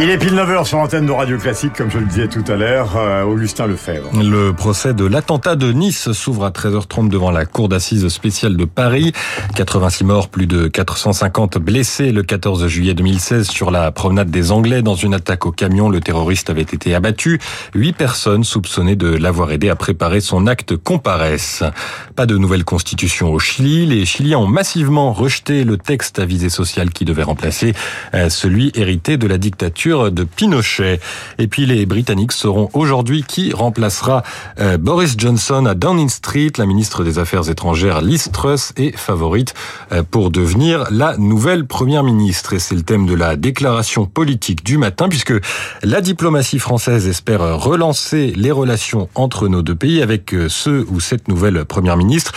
Il est pile 9h sur l'antenne de Radio Classique, comme je le disais tout à l'heure, euh, Augustin Lefebvre. Le procès de l'attentat de Nice s'ouvre à 13h30 devant la cour d'assises spéciale de Paris. 86 morts, plus de 450 blessés le 14 juillet 2016 sur la promenade des Anglais. Dans une attaque au camion, le terroriste avait été abattu. Huit personnes soupçonnées de l'avoir aidé à préparer son acte comparaissent. Pas de nouvelle constitution au Chili. Les Chiliens ont massivement rejeté le texte à visée sociale qui devait remplacer euh, celui hérité de la dictature de Pinochet. Et puis les Britanniques sauront aujourd'hui qui remplacera euh, Boris Johnson à Downing Street. La ministre des Affaires étrangères Liz Truss est favorite euh, pour devenir la nouvelle première ministre. Et c'est le thème de la déclaration politique du matin puisque la diplomatie française espère relancer les relations entre nos deux pays avec euh, ce ou cette nouvelle première ministre.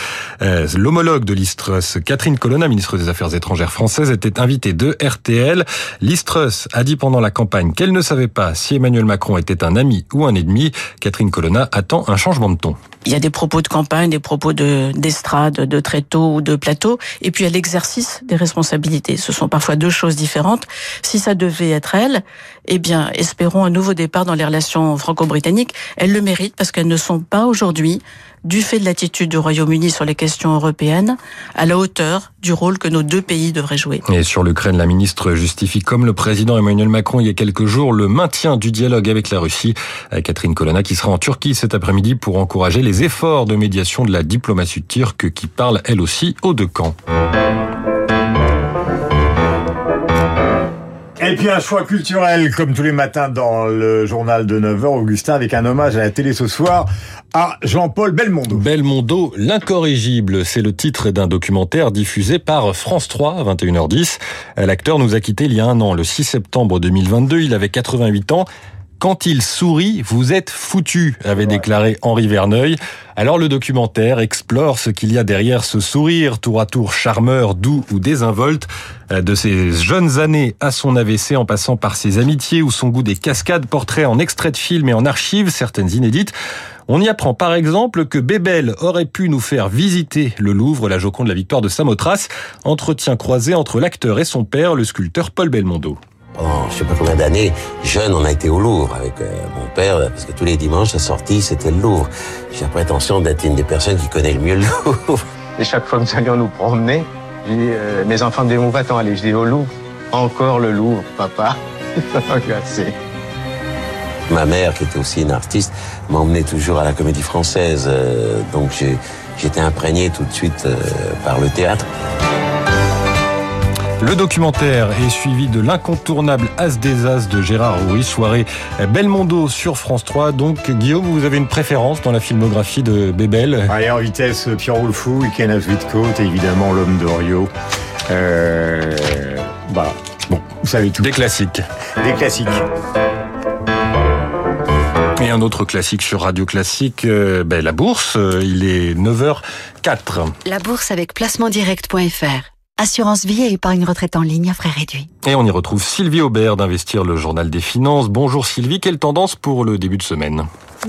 L'homologue de Liz Truss, Catherine Colonna, ministre des Affaires étrangères française, était invitée de RTL. Liz Truss a dit pendant la campagne qu'elle ne savait pas si Emmanuel Macron était un ami ou un ennemi. Catherine Colonna attend un changement de ton. Il y a des propos de campagne, des propos de d'estrade, de tréteau ou de plateau, et puis a l'exercice des responsabilités. Ce sont parfois deux choses différentes. Si ça devait être elle, eh bien, espérons un nouveau départ dans les relations franco-britanniques. Elles le méritent parce qu'elles ne sont pas aujourd'hui du fait de l'attitude du Royaume-Uni sur les questions européennes, à la hauteur du rôle que nos deux pays devraient jouer. Et sur l'Ukraine, la ministre justifie, comme le président Emmanuel Macron il y a quelques jours, le maintien du dialogue avec la Russie. Catherine Colonna qui sera en Turquie cet après-midi pour encourager les efforts de médiation de la diplomatie turque qui parle elle aussi aux deux camps. Et puis un choix culturel, comme tous les matins dans le journal de 9h, Augustin, avec un hommage à la télé ce soir à Jean-Paul Belmondo. Belmondo, l'incorrigible, c'est le titre d'un documentaire diffusé par France 3 à 21h10. L'acteur nous a quitté il y a un an, le 6 septembre 2022, il avait 88 ans. Quand il sourit, vous êtes foutu, avait déclaré Henri Verneuil. Alors le documentaire explore ce qu'il y a derrière ce sourire, tour à tour charmeur, doux ou désinvolte, de ses jeunes années à son AVC en passant par ses amitiés ou son goût des cascades, portraits en extraits de films et en archives, certaines inédites. On y apprend par exemple que Bébel aurait pu nous faire visiter le Louvre, la Joconde de la victoire de Samothrace, entretien croisé entre l'acteur et son père, le sculpteur Paul Belmondo. Pendant je sais pas combien d'années, jeune, on a été au Louvre avec euh, mon père, parce que tous les dimanches, la sortie, c'était le Louvre. J'ai la prétention d'être une des personnes qui connaît le mieux le Louvre. Et chaque fois que nous allions nous promener, je dis, euh, mes enfants me disaient, où va-t-on aller Je dis, au Louvre. Encore le Louvre, papa. Ma mère, qui était aussi une artiste, m'emmenait toujours à la comédie française. euh, donc j'ai- j'étais imprégné tout de suite par le théâtre. Le documentaire est suivi de l'incontournable As des As de Gérard Rouy, soirée Belmondo sur France 3. Donc Guillaume, vous avez une préférence dans la filmographie de Bébel? Allez, en vitesse, Pierrot le Fou, Week-end à Côte, et évidemment l'homme de Rio. Euh, voilà. Bon, vous savez tout. Des classiques. Des classiques. Et un autre classique sur Radio Classique, euh, ben, la bourse, euh, il est 9h04. La bourse avec placementdirect.fr. Assurance vie et épargne retraite en ligne à frais réduits. Et on y retrouve Sylvie Aubert d'Investir le Journal des Finances. Bonjour Sylvie, quelle tendance pour le début de semaine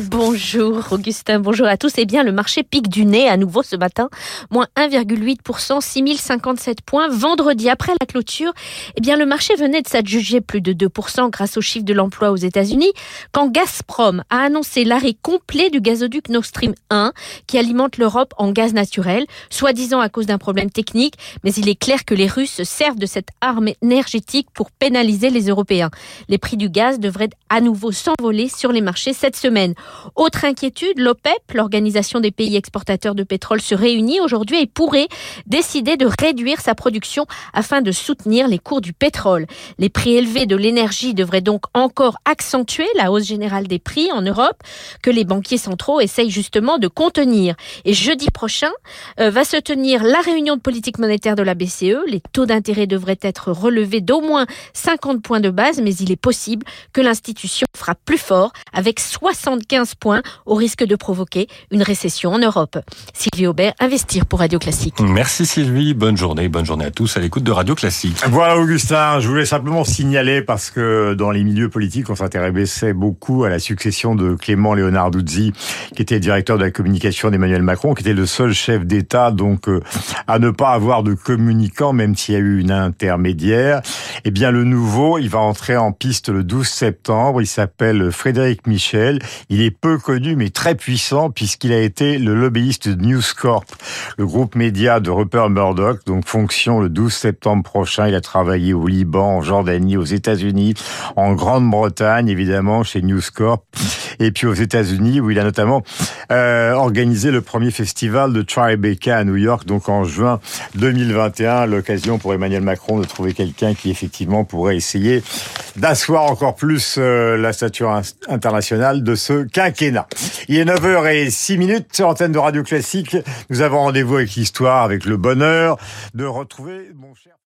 Bonjour Augustin, bonjour à tous. Eh bien, le marché pique du nez à nouveau ce matin, moins 1,8%, 6057 points. Vendredi, après la clôture, eh bien, le marché venait de s'adjuger plus de 2% grâce au chiffre de l'emploi aux États-Unis, quand Gazprom a annoncé l'arrêt complet du gazoduc Nord Stream 1, qui alimente l'Europe en gaz naturel, soi-disant à cause d'un problème technique, mais il est clair que les Russes se servent de cette arme énergétique pour pénaliser les Européens. Les prix du gaz devraient à nouveau s'envoler sur les marchés cette semaine. Autre inquiétude, l'OPEP, l'Organisation des pays exportateurs de pétrole, se réunit aujourd'hui et pourrait décider de réduire sa production afin de soutenir les cours du pétrole. Les prix élevés de l'énergie devraient donc encore accentuer la hausse générale des prix en Europe que les banquiers centraux essayent justement de contenir. Et jeudi prochain euh, va se tenir la réunion de politique monétaire de la BCE. Les taux d'intérêt devraient être relevés d'au moins 50 points de base, mais il est possible que l'institution frappe plus fort avec 75 points au risque de provoquer une récession en Europe. Sylvie Aubert, Investir pour Radio Classique. Merci Sylvie, bonne journée, bonne journée à tous à l'écoute de Radio Classique. Voilà Augustin, je voulais simplement signaler parce que dans les milieux politiques, on s'intéressait beaucoup à la succession de Clément Léonard Duzzi, qui était directeur de la communication d'Emmanuel Macron, qui était le seul chef d'État donc euh, à ne pas avoir de communicant, même s'il y a eu une intermédiaire. Eh bien, le nouveau, il va entrer en piste le 12 septembre. Il s'appelle Frédéric Michel. Il est peu connu, mais très puissant, puisqu'il a été le lobbyiste de News Corp, le groupe média de Rupert Murdoch, donc fonction le 12 septembre prochain. Il a travaillé au Liban, en Jordanie, aux États-Unis, en Grande-Bretagne, évidemment, chez News Corp et puis aux États-Unis où il a notamment euh, organisé le premier festival de Tribeca à New York, donc en juin 2021, l'occasion pour Emmanuel Macron de trouver quelqu'un qui effectivement pourrait essayer d'asseoir encore plus euh, la stature internationale de ce quinquennat. Il est 9h06 minutes sur l'antenne de Radio Classique. Nous avons rendez-vous avec l'histoire, avec le bonheur de retrouver mon cher